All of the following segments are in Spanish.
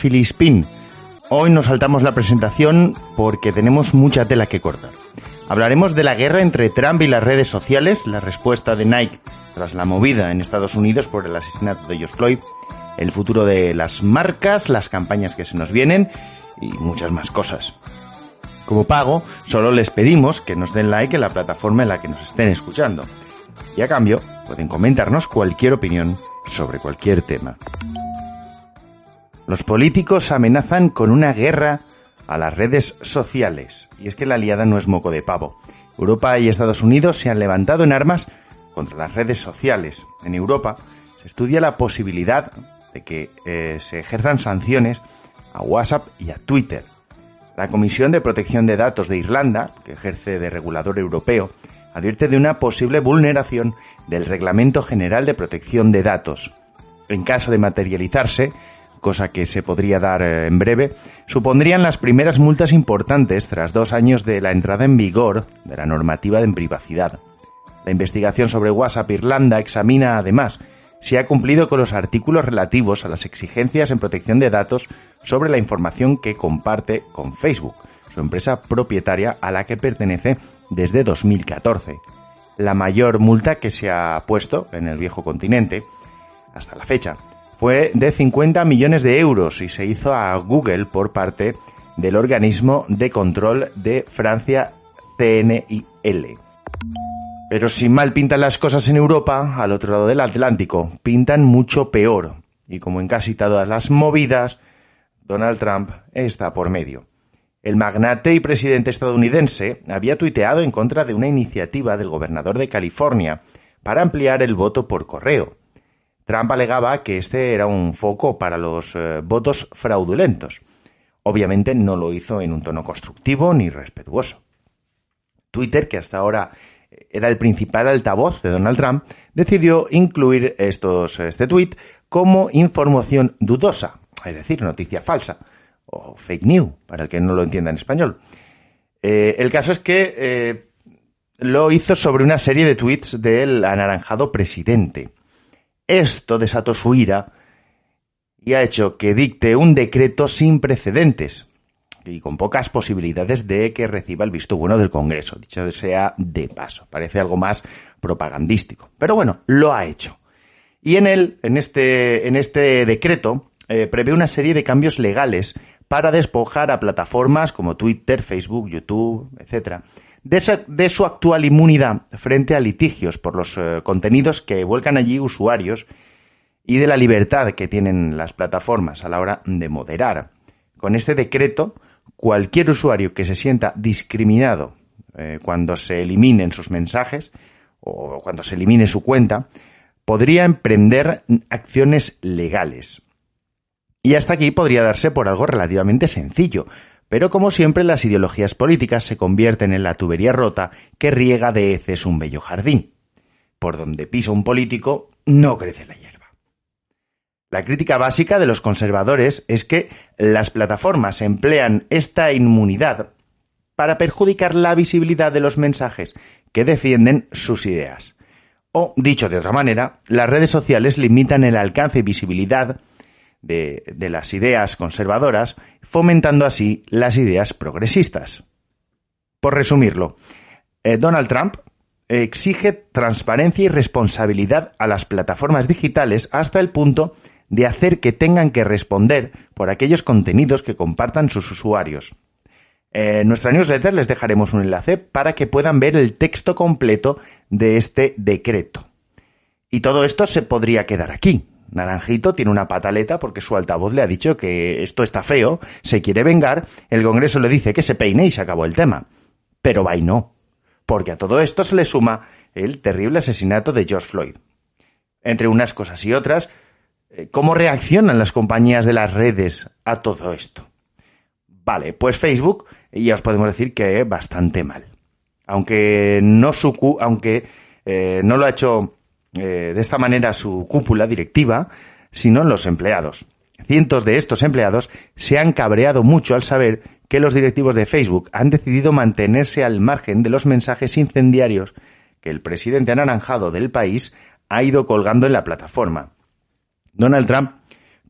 Filispín. Hoy nos saltamos la presentación porque tenemos mucha tela que cortar. Hablaremos de la guerra entre Trump y las redes sociales, la respuesta de Nike tras la movida en Estados Unidos por el asesinato de George Floyd, el futuro de las marcas, las campañas que se nos vienen y muchas más cosas. Como pago, solo les pedimos que nos den like en la plataforma en la que nos estén escuchando. Y a cambio, pueden comentarnos cualquier opinión sobre cualquier tema. Los políticos amenazan con una guerra a las redes sociales. Y es que la aliada no es moco de pavo. Europa y Estados Unidos se han levantado en armas contra las redes sociales. En Europa se estudia la posibilidad de que eh, se ejerzan sanciones a WhatsApp y a Twitter. La Comisión de Protección de Datos de Irlanda, que ejerce de regulador europeo, advierte de una posible vulneración del Reglamento General de Protección de Datos. En caso de materializarse, cosa que se podría dar eh, en breve, supondrían las primeras multas importantes tras dos años de la entrada en vigor de la normativa de privacidad. La investigación sobre WhatsApp Irlanda examina además si ha cumplido con los artículos relativos a las exigencias en protección de datos sobre la información que comparte con Facebook, su empresa propietaria a la que pertenece desde 2014. La mayor multa que se ha puesto en el viejo continente hasta la fecha fue de 50 millones de euros y se hizo a Google por parte del organismo de control de Francia CNIL. Pero si mal pintan las cosas en Europa, al otro lado del Atlántico, pintan mucho peor. Y como en casi todas las movidas, Donald Trump está por medio. El magnate y presidente estadounidense había tuiteado en contra de una iniciativa del gobernador de California para ampliar el voto por correo. Trump alegaba que este era un foco para los eh, votos fraudulentos. Obviamente no lo hizo en un tono constructivo ni respetuoso. Twitter, que hasta ahora era el principal altavoz de Donald Trump, decidió incluir estos, este tweet como información dudosa, es decir, noticia falsa, o fake news, para el que no lo entienda en español. Eh, el caso es que eh, lo hizo sobre una serie de tweets del anaranjado presidente. Esto desató su ira y ha hecho que dicte un decreto sin precedentes y con pocas posibilidades de que reciba el visto bueno del Congreso, dicho sea de paso. Parece algo más propagandístico. Pero bueno, lo ha hecho. Y en él, en este, en este decreto, eh, prevé una serie de cambios legales para despojar a plataformas como Twitter, Facebook, YouTube, etc., de, su actual inmunidad frente a litigios por los eh, contenidos que vuelcan allí usuarios y de la libertad que tienen las plataformas a la hora de moderar. Con este decreto, cualquier usuario que se sienta discriminado eh, cuando se eliminen sus mensajes o cuando se elimine su cuenta, podría emprender acciones legales. Y hasta aquí podría darse por algo relativamente sencillo, pero como siempre las ideologías políticas se convierten en la tubería rota que riega de heces un bello jardín. Por donde pisa un político, no crece la hierba. La crítica básica de los conservadores es que las plataformas emplean esta inmunidad para perjudicar la visibilidad de los mensajes que defienden sus ideas. O, dicho de otra manera, las redes sociales limitan el alcance y visibilidad de, las ideas conservadoras, fomentando así las ideas progresistas. Por resumirlo, eh, Donald Trump exige transparencia y responsabilidad a las plataformas digitales hasta el punto de hacer que tengan que responder por aquellos contenidos que compartan sus usuarios. En nuestra newsletter les dejaremos un enlace para que puedan ver el texto completo de este decreto. Y todo esto se podría quedar aquí, Naranjito tiene una pataleta porque su altavoz le ha dicho que esto está feo, se quiere vengar, el Congreso le dice que se peine y se acabó el tema. Pero va no, porque a todo esto se le suma el terrible asesinato de George Floyd. Entre unas cosas y otras, eh, ¿cómo reaccionan las compañías de las redes a todo esto? Vale, pues Facebook ya os podemos decir que bastante mal. Aunque no, su, aunque, eh, no lo ha hecho eh, de esta manera su cúpula directiva, sino los empleados. Cientos de estos empleados se han cabreado mucho al saber que los directivos de Facebook han decidido mantenerse al margen de los mensajes incendiarios que el presidente anaranjado del país ha ido colgando en la plataforma. Donald Trump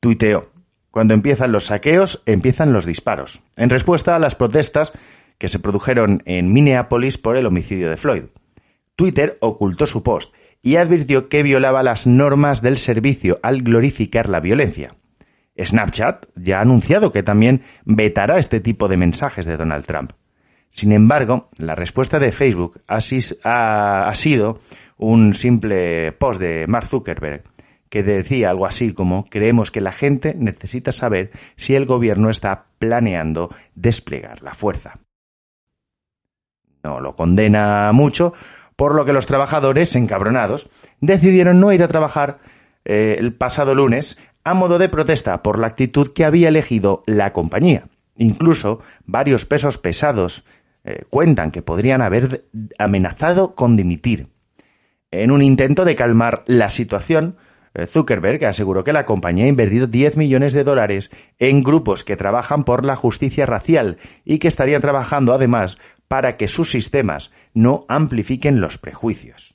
tuiteó, Cuando empiezan los saqueos, empiezan los disparos, en respuesta a las protestas que se produjeron en Minneapolis por el homicidio de Floyd. Twitter ocultó su post y advirtió que violaba las normas del servicio al glorificar la violencia. Snapchat ya ha anunciado que también vetará este tipo de mensajes de Donald Trump. Sin embargo, la respuesta de Facebook ha, sido un simple post de Mark Zuckerberg que decía algo así como creemos que la gente necesita saber si el gobierno está planeando desplegar la fuerza. No lo condena mucho, por lo que los trabajadores, encabronados, decidieron no ir a trabajar eh, el pasado lunes a modo de protesta por la actitud que había elegido la compañía. Incluso varios pesos pesados eh, cuentan que podrían haber amenazado con dimitir. En un intento de calmar la situación, Zuckerberg aseguró que la compañía ha invertido 10 millones de dólares en grupos que trabajan por la justicia racial y que estarían trabajando además para que sus sistemas no amplifiquen los prejuicios.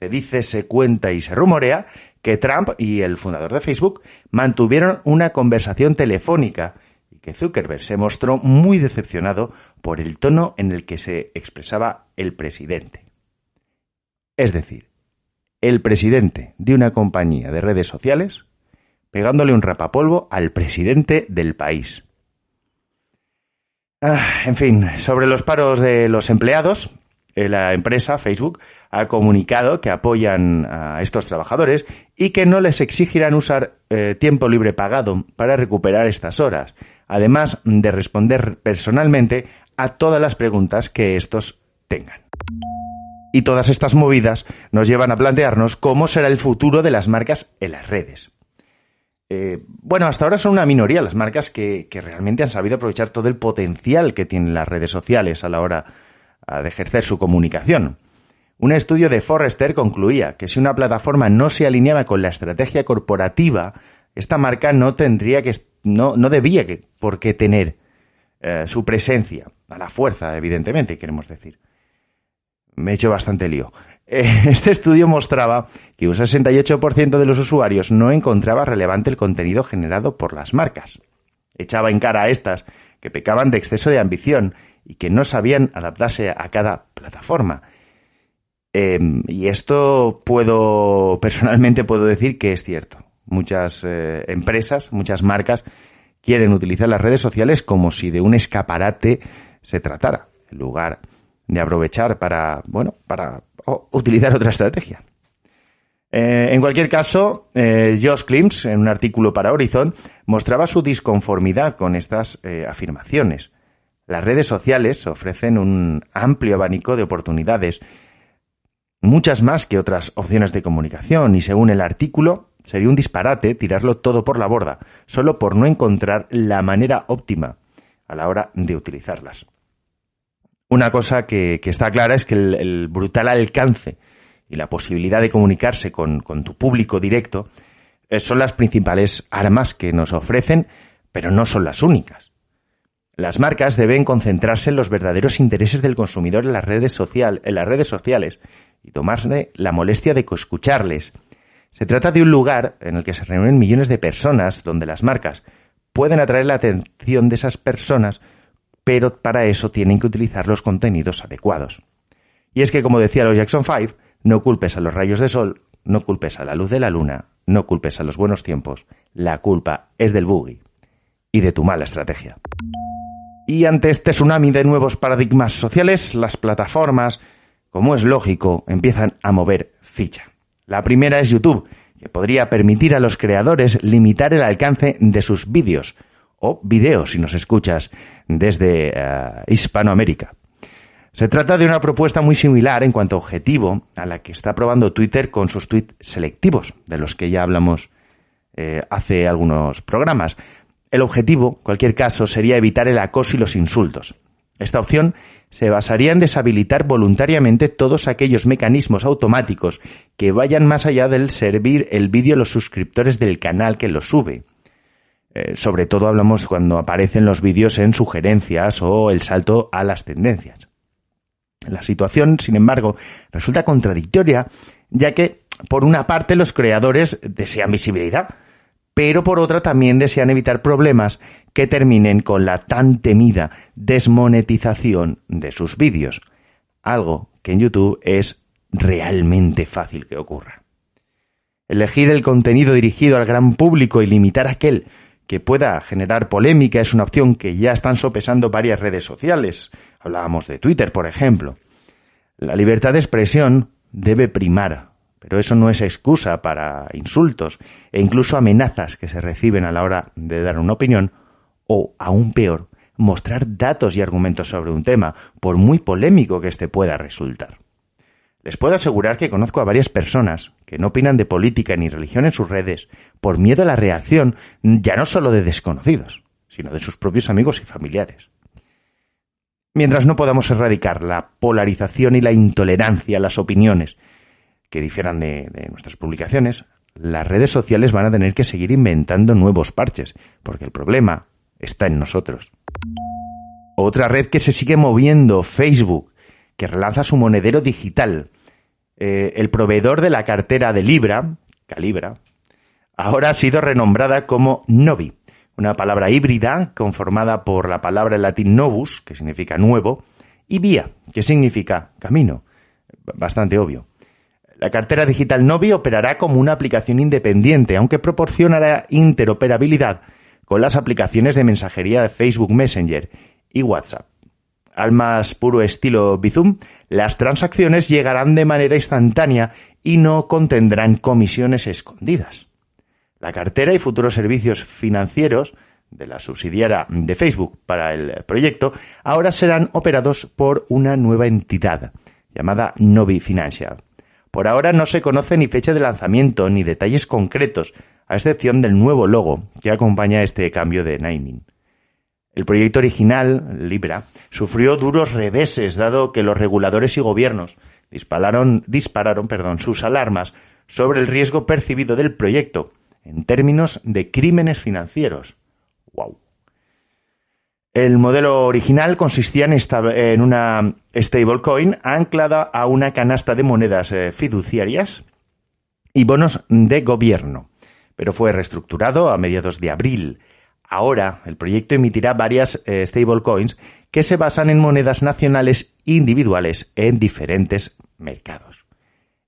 Se dice, se cuenta y se rumorea que Trump y el fundador de Facebook mantuvieron una conversación telefónica y que Zuckerberg se mostró muy decepcionado por el tono en el que se expresaba el presidente. Es decir, el presidente de una compañía de redes sociales pegándole un rapapolvo al presidente del país. Ah, en fin, sobre los paros de los empleados, eh, la empresa Facebook ha comunicado que apoyan a estos trabajadores y que no les exigirán usar eh, tiempo libre pagado para recuperar estas horas, además de responder personalmente a todas las preguntas que estos tengan. Y todas estas movidas nos llevan a plantearnos cómo será el futuro de las marcas en las redes. Eh, bueno, hasta ahora son una minoría las marcas que, realmente han sabido aprovechar todo el potencial que tienen las redes sociales a la hora de ejercer su comunicación. Un estudio de Forrester concluía que si una plataforma no se alineaba con la estrategia corporativa, esta marca no tendría que, no, no debía que, por qué tener eh, su presencia, a la fuerza, evidentemente, queremos decir me he hecho bastante lío. Eh, este estudio mostraba que un 68% de los usuarios no encontraba relevante el contenido generado por las marcas. Echaba en cara a estas que pecaban de exceso de ambición y que no sabían adaptarse a cada plataforma. Em, y esto puedo, personalmente puedo decir que es cierto. Muchas eh, empresas, muchas marcas quieren utilizar las redes sociales como si de un escaparate se tratara, en lugar de aprovechar para, bueno, para utilizar otra estrategia. Eh, en cualquier caso, eh, Josh Klims, en un artículo para Horizon, mostraba su disconformidad con estas eh, afirmaciones. Las redes sociales ofrecen un amplio abanico de oportunidades, muchas más que otras opciones de comunicación, y según el artículo, sería un disparate tirarlo todo por la borda, solo por no encontrar la manera óptima a la hora de utilizarlas. Una cosa que, está clara es que el, brutal alcance y la posibilidad de comunicarse con, tu público directo eh, son las principales armas que nos ofrecen, pero no son las únicas. Las marcas deben concentrarse en los verdaderos intereses del consumidor en las redes, en las redes sociales y tomarse la molestia de escucharles. Se trata de un lugar en el que se reúnen millones de personas donde las marcas pueden atraer la atención de esas personas pero para eso tienen que utilizar los contenidos adecuados. Y es que, como decía los Jackson 5, no culpes a los rayos de sol, no culpes a la luz de la luna, no culpes a los buenos tiempos, la culpa es del buggy y de tu mala estrategia. Y ante este tsunami de nuevos paradigmas sociales, las plataformas, como es lógico, empiezan a mover ficha. La primera es YouTube, que podría permitir a los creadores limitar el alcance de sus vídeos, o videos si nos escuchas desde eh, Hispanoamérica. Se trata de una propuesta muy similar en cuanto a objetivo a la que está probando Twitter con sus tweets selectivos, de los que ya hablamos eh, hace algunos programas. El objetivo, en cualquier caso, sería evitar el acoso y los insultos. Esta opción se basaría en deshabilitar voluntariamente todos aquellos mecanismos automáticos que vayan más allá del servir el vídeo a los suscriptores del canal que lo sube. Eh, sobre todo hablamos cuando aparecen los vídeos en sugerencias o el salto a las tendencias. La situación, sin embargo, resulta contradictoria, ya que, por una parte, los creadores desean visibilidad, pero por otra también desean evitar problemas que terminen con la tan temida desmonetización de sus vídeos, algo que en YouTube es realmente fácil que ocurra. Elegir el contenido dirigido al gran público y limitar aquel que pueda generar polémica es una opción que ya están sopesando varias redes sociales. Hablábamos de Twitter, por ejemplo. La libertad de expresión debe primar, pero eso no es excusa para insultos e incluso amenazas que se reciben a la hora de dar una opinión o, aún peor, mostrar datos y argumentos sobre un tema, por muy polémico que éste pueda resultar. Les puedo asegurar que conozco a varias personas que no opinan de política ni religión en sus redes por miedo a la reacción ya no solo de desconocidos, sino de sus propios amigos y familiares. Mientras no podamos erradicar la polarización y la intolerancia a las opiniones que difieran de, de nuestras publicaciones, las redes sociales van a tener que seguir inventando nuevos parches, porque el problema está en nosotros. Otra red que se sigue moviendo, Facebook, que relanza su monedero digital. Eh, el proveedor de la cartera de Libra, Calibra, ahora ha sido renombrada como Novi, una palabra híbrida conformada por la palabra en latín novus, que significa nuevo, y vía, que significa camino. Bastante obvio. La cartera digital Novi operará como una aplicación independiente, aunque proporcionará interoperabilidad con las aplicaciones de mensajería de Facebook Messenger y WhatsApp al más puro estilo Bizum, las transacciones llegarán de manera instantánea y no contendrán comisiones escondidas. La cartera y futuros servicios financieros de la subsidiaria de Facebook para el proyecto ahora serán operados por una nueva entidad llamada Novi Financial. Por ahora no se conoce ni fecha de lanzamiento ni detalles concretos, a excepción del nuevo logo que acompaña este cambio de naming. El proyecto original, Libra, sufrió duros reveses dado que los reguladores y gobiernos dispararon, sus alarmas sobre el riesgo percibido del proyecto en términos de crímenes financieros. ¡Wow! El modelo original consistía en, una stablecoin anclada a una canasta de monedas eh, fiduciarias y bonos de gobierno, pero fue reestructurado a mediados de abril Ahora, el proyecto emitirá varias eh, stablecoins que se basan en monedas nacionales individuales en diferentes mercados.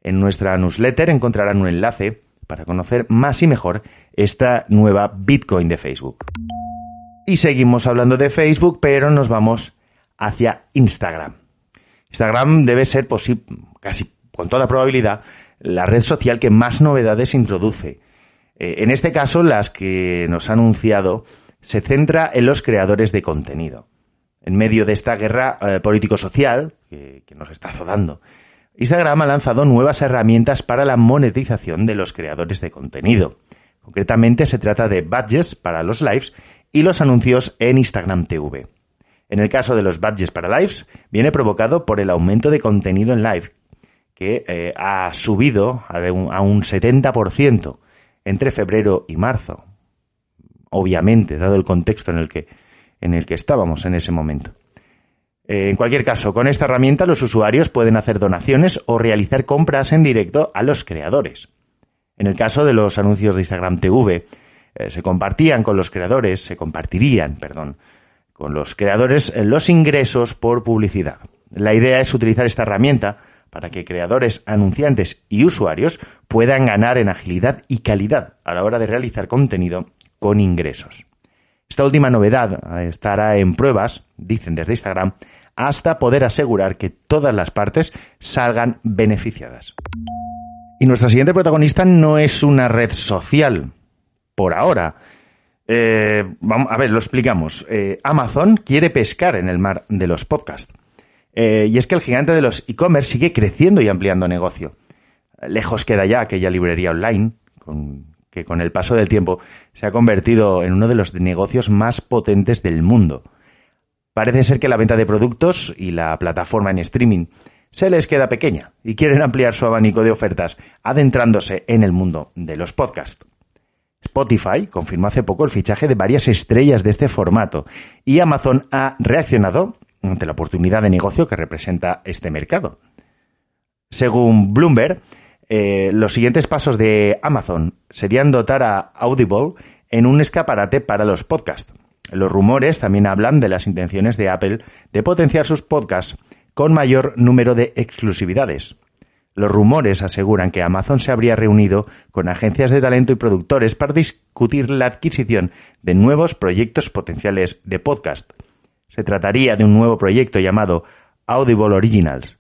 En nuestra newsletter encontrarán un enlace para conocer más y mejor esta nueva Bitcoin de Facebook. Y seguimos hablando de Facebook, pero nos vamos hacia Instagram. Instagram debe ser casi con toda probabilidad la red social que más novedades introduce eh, en este caso, las que nos ha anunciado se centra en los creadores de contenido. En medio de esta guerra eh, político-social que, nos está azotando, Instagram ha lanzado nuevas herramientas para la monetización de los creadores de contenido. Concretamente se trata de badges para los lives y los anuncios en Instagram TV. En el caso de los badges para lives, viene provocado por el aumento de contenido en live, que eh, ha subido a un 70% entre febrero y marzo. Obviamente, dado el contexto en el que, en el que estábamos en ese momento. Eh, en cualquier caso, con esta herramienta los usuarios pueden hacer donaciones o realizar compras en directo a los creadores. En el caso de los anuncios de Instagram TV, eh, se compartían con los creadores, se compartirían, perdón, con los creadores eh, los ingresos por publicidad. La idea es utilizar esta herramienta para que creadores, anunciantes y usuarios puedan ganar en agilidad y calidad a la hora de realizar contenido con ingresos. Esta última novedad estará en pruebas, dicen desde Instagram, hasta poder asegurar que todas las partes salgan beneficiadas. Y nuestra siguiente protagonista no es una red social, por ahora. Eh, vamos, a ver, lo explicamos. Eh, Amazon quiere pescar en el mar de los podcasts. Eh, y es que el gigante de los e-commerce sigue creciendo y ampliando negocio. Lejos queda ya aquella librería online, que con el paso del tiempo se ha convertido en uno de los negocios más potentes del mundo. Parece ser que la venta de productos y la plataforma en streaming se les queda pequeña y quieren ampliar su abanico de ofertas, adentrándose en el mundo de los podcasts. Spotify confirmó hace poco el fichaje de varias estrellas de este formato y Amazon ha reaccionado ante la oportunidad de negocio que representa este mercado. Según Bloomberg, eh, los siguientes pasos de Amazon serían dotar a Audible en un escaparate para los podcasts. Los rumores también hablan de las intenciones de Apple de potenciar sus podcasts con mayor número de exclusividades. Los rumores aseguran que Amazon se habría reunido con agencias de talento y productores para discutir la adquisición de nuevos proyectos potenciales de podcast. Se trataría de un nuevo proyecto llamado Audible Originals.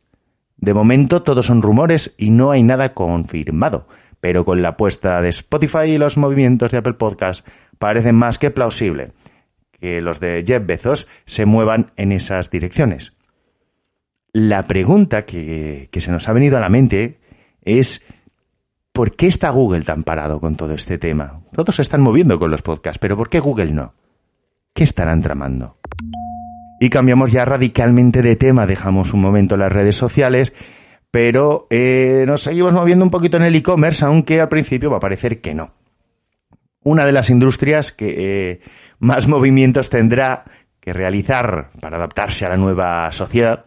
De momento todos son rumores y no hay nada confirmado, pero con la apuesta de Spotify y los movimientos de Apple Podcast parecen más que plausible que los de Jeff Bezos se muevan en esas direcciones. La pregunta que, se nos ha venido a la mente es ¿por qué está Google tan parado con todo este tema? Todos se están moviendo con los podcasts, pero ¿por qué Google no? ¿Qué estarán tramando? Y cambiamos ya radicalmente de tema, dejamos un momento las redes sociales, pero eh, nos seguimos moviendo un poquito en el e-commerce, aunque al principio va a parecer que no. Una de las industrias que eh, más movimientos tendrá que realizar para adaptarse a la nueva sociedad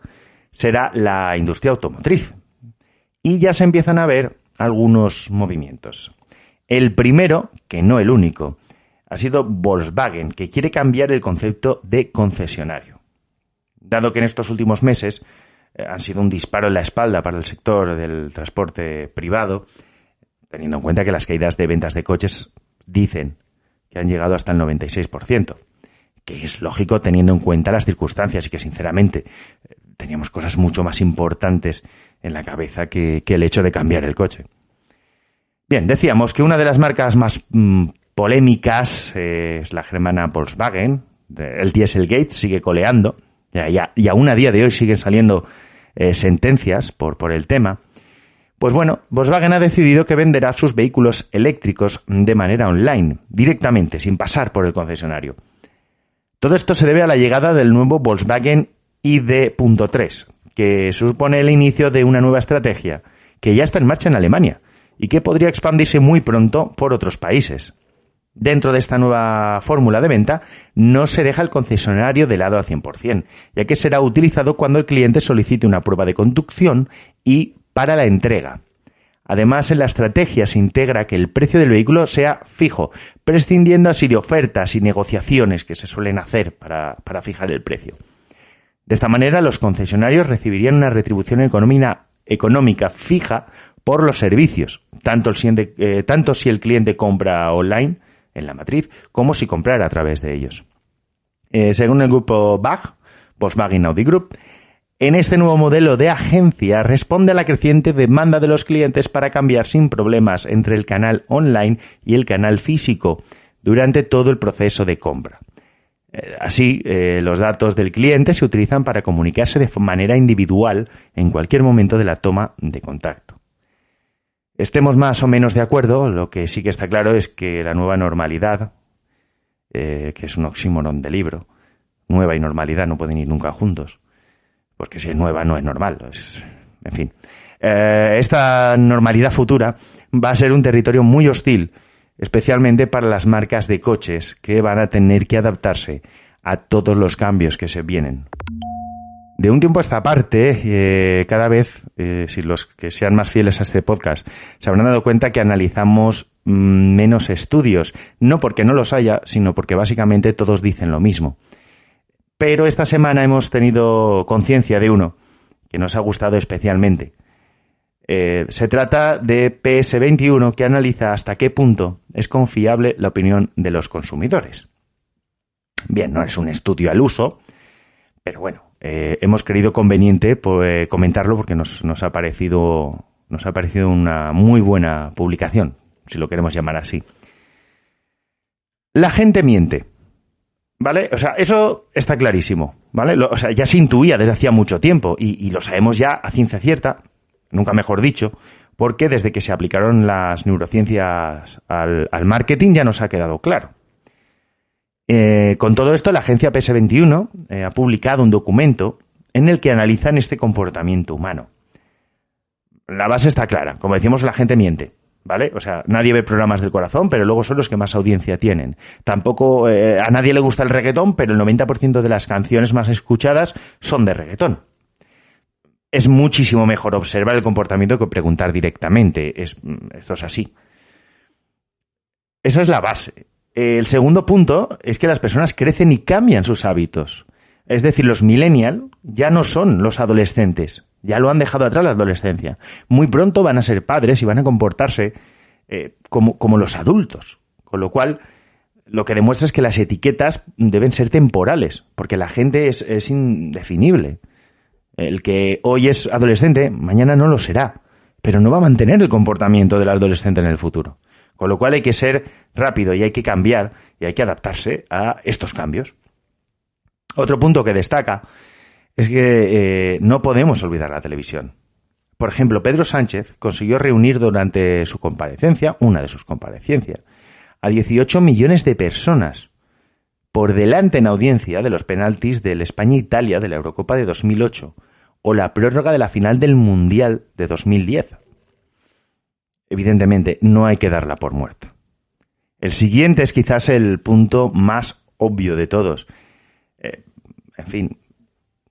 será la industria automotriz. Y ya se empiezan a ver algunos movimientos. El primero, que no el único, ha sido Volkswagen, que quiere cambiar el concepto de concesionario. Dado que en estos últimos meses eh, han sido un disparo en la espalda para el sector del transporte privado, teniendo en cuenta que las caídas de ventas de coches dicen que han llegado hasta el 96%, que es lógico teniendo en cuenta las circunstancias y que sinceramente teníamos cosas mucho más importantes en la cabeza que, el hecho de cambiar el coche. Bien, decíamos que una de las marcas más mm, polémicas eh, es la germana Volkswagen. El Dieselgate sigue coleando y, aún a día de hoy siguen saliendo eh, sentencias por, por el tema. Pues bueno, Volkswagen ha decidido que venderá sus vehículos eléctricos de manera online, directamente, sin pasar por el concesionario. Todo esto se debe a la llegada del nuevo Volkswagen ID.3, que supone el inicio de una nueva estrategia que ya está en marcha en Alemania y que podría expandirse muy pronto por otros países. Dentro de esta nueva fórmula de venta, no se deja el concesionario de lado al 100%, ya que será utilizado cuando el cliente solicite una prueba de conducción y para la entrega. Además, en la estrategia se integra que el precio del vehículo sea fijo, prescindiendo así de ofertas y negociaciones que se suelen hacer para, fijar el precio. De esta manera, los concesionarios recibirían una retribución económica, económica fija por los servicios, tanto, eh, tanto si el cliente compra online en la matriz como si comprara a través de ellos. Eh, según el grupo BAG, Volkswagen Audi Group, en este nuevo modelo de agencia responde a la creciente demanda de los clientes para cambiar sin problemas entre el canal online y el canal físico durante todo el proceso de compra. Eh, así, eh, los datos del cliente se utilizan para comunicarse de manera individual en cualquier momento de la toma de contacto. Estemos más o menos de acuerdo, lo que sí que está claro es que la nueva normalidad, eh, que es un oxímoron de libro, nueva y normalidad no pueden ir nunca juntos porque si es nueva no es normal. en fin. Eh, esta normalidad futura va a ser un territorio muy hostil, especialmente para las marcas de coches que van a tener que adaptarse a todos los cambios que se vienen. De un tiempo a esta parte, eh, cada vez, eh, si los que sean más fieles a este podcast se habrán dado cuenta que analizamos mm, menos estudios, no porque no los haya, sino porque básicamente todos dicen lo mismo. Pero esta semana hemos tenido conciencia de uno que nos ha gustado especialmente. Eh, se trata de PS21 que analiza hasta qué punto es confiable la opinión de los consumidores. Bien, no es un estudio al uso, pero bueno, eh, hemos querido conveniente pues, comentarlo porque nos, ha parecido, nos ha parecido una muy buena publicación, si lo queremos llamar así. La gente miente. ¿Vale? O sea, eso está clarísimo, ¿vale? o sea, ya se intuía desde hacía mucho tiempo y, lo sabemos ya a ciencia cierta, nunca mejor dicho, porque desde que se aplicaron las neurociencias al, marketing ya nos ha quedado claro. Eh, con todo esto, la agencia PS21 eh, ha publicado un documento en el que analizan este comportamiento humano. La base está clara, como decimos, la gente miente. ¿vale? O sea, nadie ve programas del corazón, pero luego son los que más audiencia tienen. Tampoco eh, a nadie le gusta el reggaetón, pero el 90% de las canciones más escuchadas son de reggaetón. es muchísimo mejor observar el comportamiento que preguntar directamente. Es, esto es así. Esa es la base. El segundo punto es que las personas crecen y cambian sus hábitos. Es decir, los millennials ya no son los adolescentes, ya lo han dejado atrás la adolescencia. Muy pronto van a ser padres y van a comportarse eh, como, como los adultos. Con lo cual, lo que demuestra es que las etiquetas deben ser temporales, porque la gente es, es, indefinible. El que hoy es adolescente, mañana no lo será, pero no va a mantener el comportamiento del adolescente en el futuro. Con lo cual hay que ser rápido y hay que cambiar y hay que adaptarse a estos cambios. Otro punto que destaca es que eh, no podemos olvidar la televisión. Por ejemplo, Pedro Sánchez consiguió reunir durante su comparecencia, una de sus comparecencias, a 18 millones de personas, por delante en audiencia de los penaltis del España-Italia de la Eurocopa de 2008 o la prórroga de la final del Mundial de 2010. Evidentemente, no hay que darla por muerta. El siguiente es quizás el punto más obvio de todos, eh, en fin,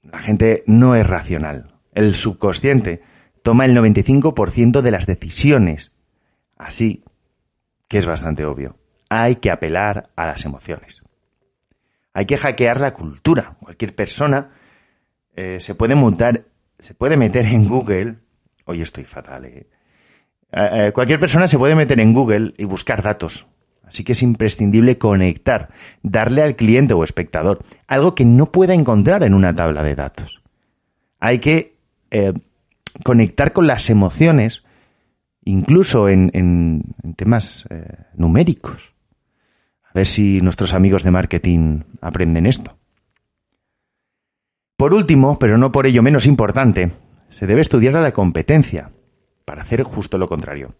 la gente no es racional. El subconsciente toma el 95% de las decisiones. Así que es bastante obvio. Hay que apelar a las emociones. Hay que hackear la cultura. Cualquier persona eh, se puede montar, se puede meter en Google. Hoy estoy fatal, eh. Eh, cualquier persona se puede meter en Google y buscar datos Así que es imprescindible conectar, darle al cliente o espectador algo que no pueda encontrar en una tabla de datos. Hay que eh, conectar con las emociones, incluso en, temas eh, numéricos. A ver si nuestros amigos de marketing aprenden esto. Por último, pero no por ello menos importante, se debe estudiar a la competencia para hacer justo lo contrario.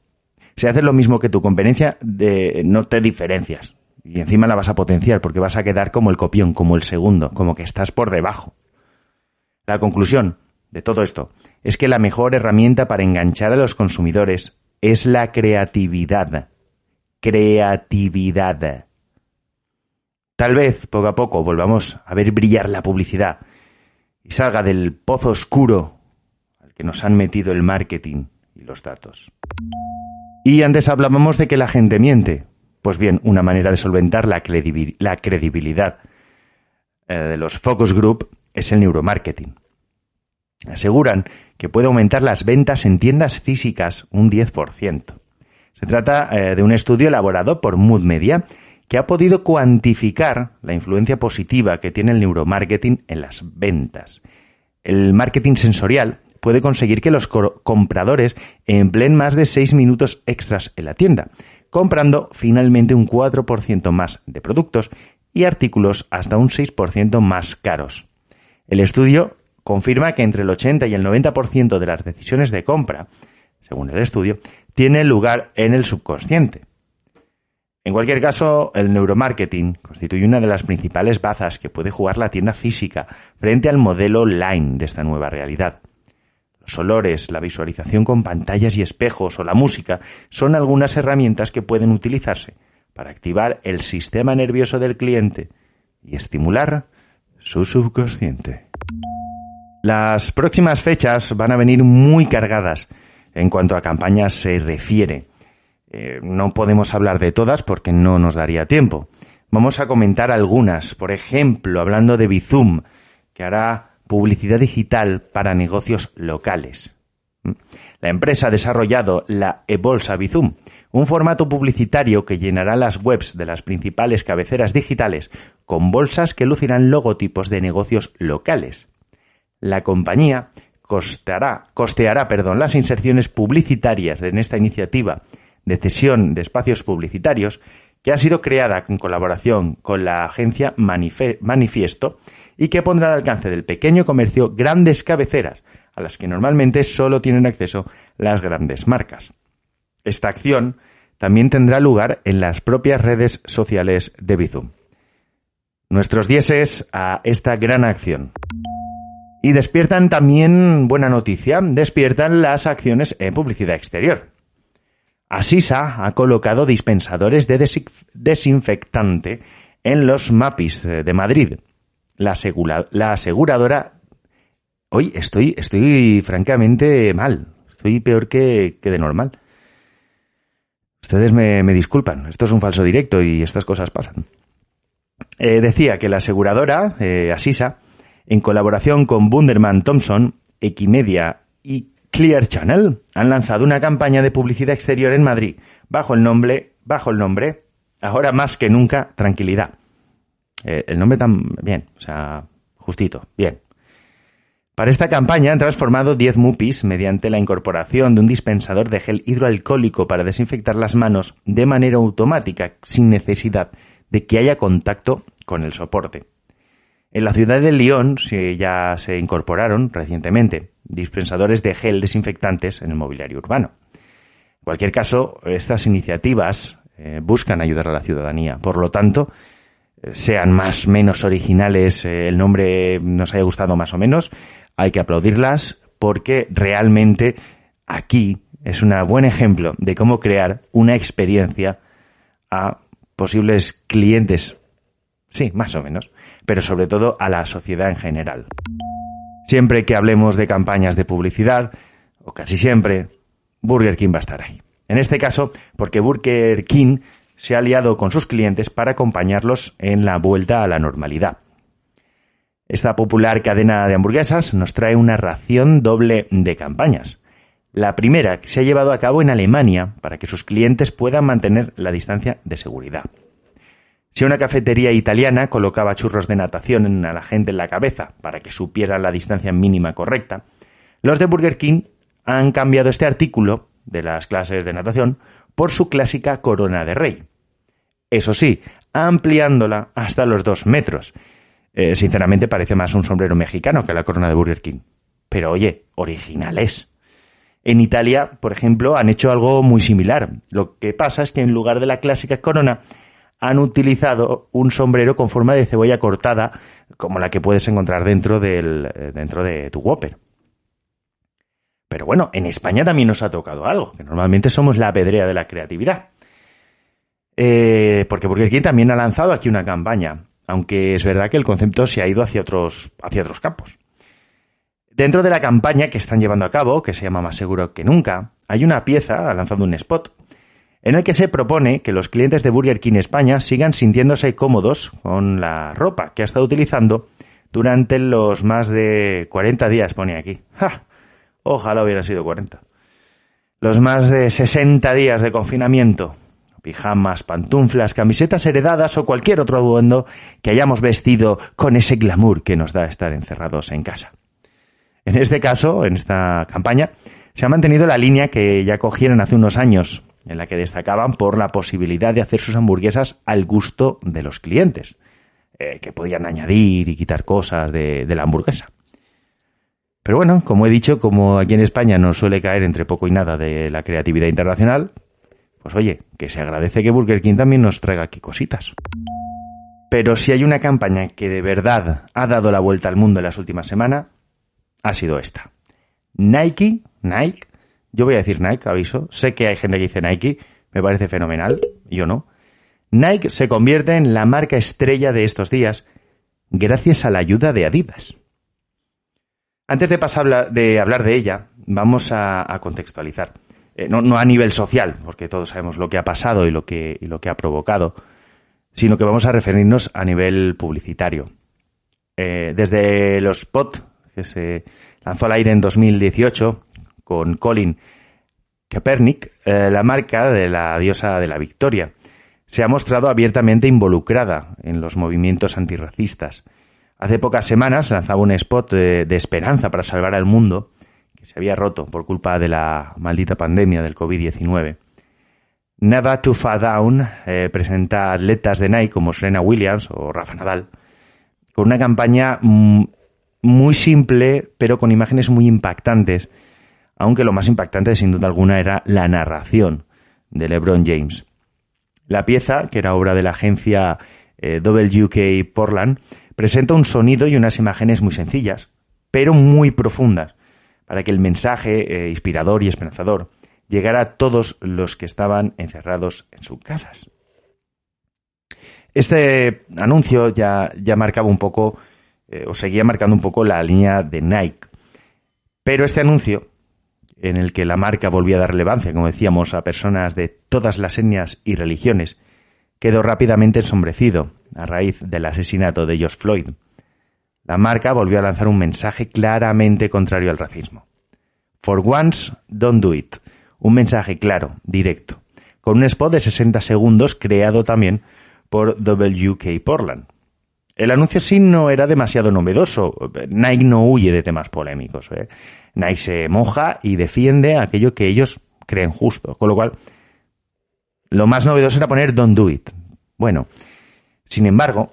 Si haces lo mismo que tu competencia, de, no te diferencias. Y encima la vas a potenciar porque vas a quedar como el copión, como el segundo, como que estás por debajo. La conclusión de todo esto es que la mejor herramienta para enganchar a los consumidores es la creatividad. Creatividad. Tal vez poco a poco volvamos a ver brillar la publicidad y salga del pozo oscuro al que nos han metido el marketing y los datos. Y antes hablábamos de que la gente miente. Pues bien, una manera de solventar la, credibilidad eh, de los focus group es el neuromarketing. Aseguran que puede aumentar las ventas en tiendas físicas un 10%. Se trata eh, de un estudio elaborado por Mood Media que ha podido cuantificar la influencia positiva que tiene el neuromarketing en las ventas. El marketing sensorial puede conseguir que los compradores empleen más de 6 minutos extras en la tienda, comprando finalmente un 4% más de productos y artículos hasta un 6% más caros. El estudio confirma que entre el 80 y el 90% de las decisiones de compra, según el estudio, tiene lugar en el subconsciente. En cualquier caso, el neuromarketing constituye una de las principales bazas que puede jugar la tienda física frente al modelo online de esta nueva realidad. Los olores, la visualización con pantallas y espejos o la música son algunas herramientas que pueden utilizarse para activar el sistema nervioso del cliente y estimular su subconsciente. Las próximas fechas van a venir muy cargadas en cuanto a campañas se refiere. Eh, no podemos hablar de todas porque no nos daría tiempo. Vamos a comentar algunas. Por ejemplo, hablando de Bizum, que hará publicidad digital para negocios locales. ¿Mm? La empresa ha desarrollado la eBolsa Bizum, un formato publicitario que llenará las webs de las principales cabeceras digitales con bolsas que lucirán logotipos de negocios locales. La compañía costeará perdón, las inserciones publicitarias en esta iniciativa de cesión de espacios publicitarios que ha sido creada en colaboración con la agencia Manifiesto y que pondrá al alcance del pequeño comercio grandes cabeceras, a las que normalmente solo tienen acceso las grandes marcas. Esta acción también tendrá lugar en las propias redes sociales de Bizum. Nuestros dieces a esta gran acción. Y despiertan también, buena noticia, despiertan las acciones en publicidad exterior. Asisa ha colocado dispensadores de desinfectante en los MAPIs de Madrid, la, aseguradora, hoy estoy, estoy francamente mal. Estoy peor que, que de normal. Ustedes me, me, disculpan, esto es un falso directo y estas cosas pasan. Eh, decía que la aseguradora, eh, Asisa, en colaboración con Bunderman Thompson, Equimedia y Clear Channel, han lanzado una campaña de publicidad exterior en Madrid bajo el nombre, bajo el nombre, ahora más que nunca, tranquilidad. Eh, el nombre tan bien, o sea, justito, bien. Para esta campaña han transformado 10 MUPIs mediante la incorporación de un dispensador de gel hidroalcohólico para desinfectar las manos de manera automática, sin necesidad de que haya contacto con el soporte. En la ciudad de Lyon ya se incorporaron recientemente dispensadores de gel desinfectantes en el mobiliario urbano. En cualquier caso, estas iniciativas eh, buscan ayudar a la ciudadanía. Por lo tanto, eh, sean más o menos originales, eh, el nombre nos haya gustado más o menos, hay que aplaudirlas porque realmente aquí es un buen ejemplo de cómo crear una experiencia a posibles clientes, sí, más o menos, pero sobre todo a la sociedad en general. Siempre que hablemos de campañas de publicidad, o casi siempre, Burger King va a estar ahí. En este caso, porque Burger King se ha aliado con sus clientes para acompañarlos en la vuelta a la normalidad. Esta popular cadena de hamburguesas nos trae una ración doble de campañas. La primera se ha llevado a cabo en Alemania para que sus clientes puedan mantener la distancia de seguridad. Si una cafetería italiana colocaba churros de natación a la gente en la cabeza para que supiera la distancia mínima correcta, los de Burger King han cambiado este artículo de las clases de natación por su clásica corona de rey. Eso sí, ampliándola hasta los dos metros. Eh, sinceramente parece más un sombrero mexicano que la corona de Burger King. Pero oye, original es. En Italia, por ejemplo, han hecho algo muy similar. Lo que pasa es que en lugar de la clásica corona, han utilizado un sombrero con forma de cebolla cortada, como la que puedes encontrar dentro, del, eh, dentro de tu Whopper. Pero bueno, en España también nos ha tocado algo, que normalmente somos la pedrea de la creatividad. Eh, porque Burger King también ha lanzado aquí una campaña, aunque es verdad que el concepto se ha ido hacia otros, hacia otros campos. Dentro de la campaña que están llevando a cabo, que se llama Más Seguro que Nunca, hay una pieza, ha lanzado un spot, en el que se propone que los clientes de Burger King España sigan sintiéndose cómodos con la ropa que ha estado utilizando durante los más de 40 días, pone aquí. ¡Ja! Ojalá hubieran sido 40. Los más de 60 días de confinamiento. Pijamas, pantuflas, camisetas heredadas o cualquier otro atuendo que hayamos vestido con ese glamour que nos da estar encerrados en casa. En este caso, en esta campaña, se ha mantenido la línea que ya cogieron hace unos años, en la que destacaban por la posibilidad de hacer sus hamburguesas al gusto de los clientes, eh, que podían añadir y quitar cosas de la hamburguesa. Pero bueno, como he dicho, como aquí en España nos suele caer entre poco y nada de la creatividad internacional, pues oye, que se agradece que Burger King también nos traiga aquí cositas. Pero si hay una campaña que de verdad ha dado la vuelta al mundo en las últimas semanas, ha sido esta. Nike, Nike, yo voy a decir Nike, aviso, sé que hay gente que dice Nike, me parece fenomenal, yo no. Nike se convierte en la marca estrella de estos días gracias a la ayuda de Adidas. Antes de pasar de hablar de ella, vamos a, contextualizar. Eh, no, a nivel social, porque todos sabemos lo que ha pasado y lo que, lo que ha provocado, sino que vamos a referirnos a nivel publicitario. Eh, desde los spot que se lanzó al aire en 2018 con Colin Kaepernick, eh, la marca de la diosa de la victoria, se ha mostrado abiertamente involucrada en los movimientos antirracistas Hace pocas semanas lanzaba un spot de, esperanza para salvar al mundo que se había roto por culpa de la maldita pandemia del COVID-19. Nada to Far Down eh, presenta atletas de Nike como Serena Williams o Rafa Nadal con una campaña muy simple pero con imágenes muy impactantes, aunque lo más impactante sin duda alguna era la narración de LeBron James. La pieza, que era obra de la agencia eh, WK Portland, presenta un sonido y unas imágenes muy sencillas, pero muy profundas, para que el mensaje eh, inspirador y esperanzador llegara a todos los que estaban encerrados en sus casas. Este anuncio ya, ya marcaba un poco, eh, o seguía marcando un poco la línea de Nike. Pero este anuncio, en el que la marca volvía a dar relevancia, como decíamos, a personas de todas las etnias y religiones, quedó rápidamente ensombrecido a raíz del asesinato de George Floyd. La marca volvió a lanzar un mensaje claramente contrario al racismo. For once, don't do it. Un mensaje claro, directo, con un spot de 60 segundos creado también por WK Portland. El anuncio sí no era demasiado novedoso. Nike no huye de temas polémicos. ¿eh? Nike se moja y defiende aquello que ellos creen justo. Con lo cual, lo más novedoso era poner Don't Do It. Bueno, sin embargo,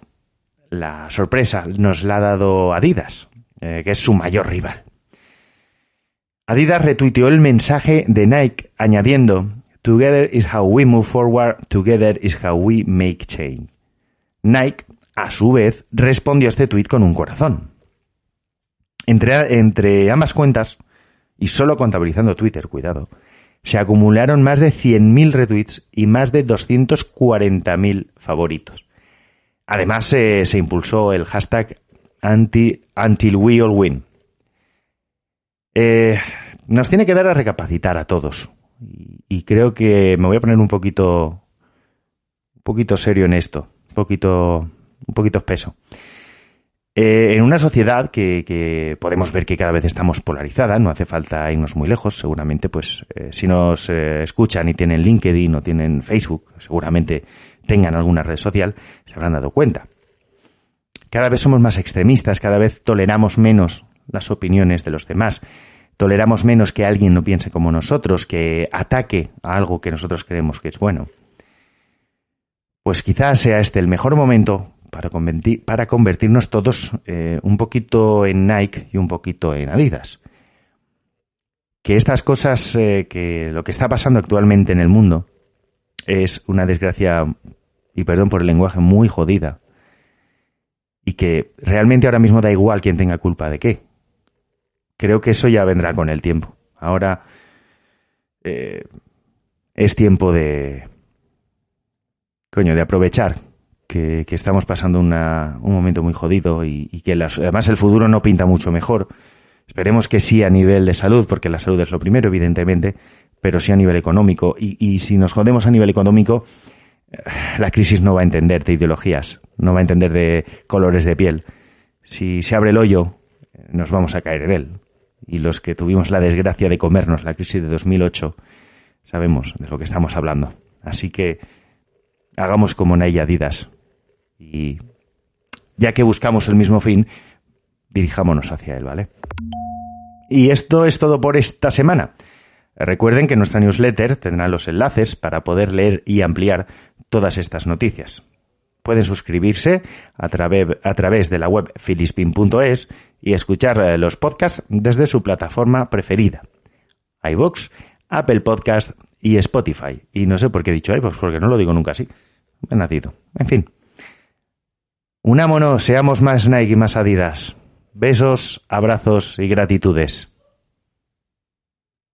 la sorpresa nos la ha dado Adidas, eh, que es su mayor rival. Adidas retuiteó el mensaje de Nike añadiendo Together is how we move forward, together is how we make change. Nike, a su vez, respondió a este tuit con un corazón. Entre, entre ambas cuentas, y solo contabilizando Twitter, cuidado, se acumularon más de 100.000 retweets y más de 240.000 favoritos. Además, se impulsó el hashtag anti, Until We All Win. Eh, nos tiene que dar a recapacitar a todos. Y, creo que me voy a poner un poquito, un poquito serio en esto, un poquito, un poquito espeso. Eh, en una sociedad que, podemos ver que cada vez estamos polarizada, no hace falta irnos muy lejos, seguramente, pues eh, si nos eh, escuchan y tienen LinkedIn o tienen Facebook, seguramente tengan alguna red social, se habrán dado cuenta. Cada vez somos más extremistas, cada vez toleramos menos las opiniones de los demás, toleramos menos que alguien no piense como nosotros, que ataque a algo que nosotros creemos que es bueno. Pues quizás sea este el mejor momento para, para convertirnos todos eh, un poquito en Nike y un poquito en Adidas. Que estas cosas, eh, que lo que está pasando actualmente en el mundo es una desgracia, y perdón por el lenguaje, muy jodida. Y que realmente ahora mismo da igual quién tenga culpa de qué. Creo que eso ya vendrá con el tiempo. Ahora eh, es tiempo de, coño, de aprovechar que, estamos pasando un momento muy jodido y, que además el futuro no pinta mucho mejor. Esperemos que sí a nivel de salud, porque la salud es lo primero, evidentemente, pero sí a nivel económico. Y, si nos jodemos a nivel económico, eh, la crisis no va a entender de ideologías, no va a entender de colores de piel. Si se abre el hoyo, nos vamos a caer en él. Y los que tuvimos la desgracia de comernos la crisis de 2008, sabemos de lo que estamos hablando. Así que hagamos como Naya Adidas, y ya que buscamos el mismo fin, dirijámonos hacia él, ¿vale? Y esto es todo por esta semana. Recuerden que nuestra newsletter tendrá los enlaces para poder leer y ampliar todas estas noticias. Pueden suscribirse a, a través de la web filispin.es y escuchar eh, los podcasts desde su plataforma preferida. iVoox, Apple Podcast y Spotify. Y no sé por qué he dicho iVoox, porque no lo digo nunca así. he nacido. En fin. Unámonos, seamos más Nike y más Adidas. Besos, abrazos y gratitudes.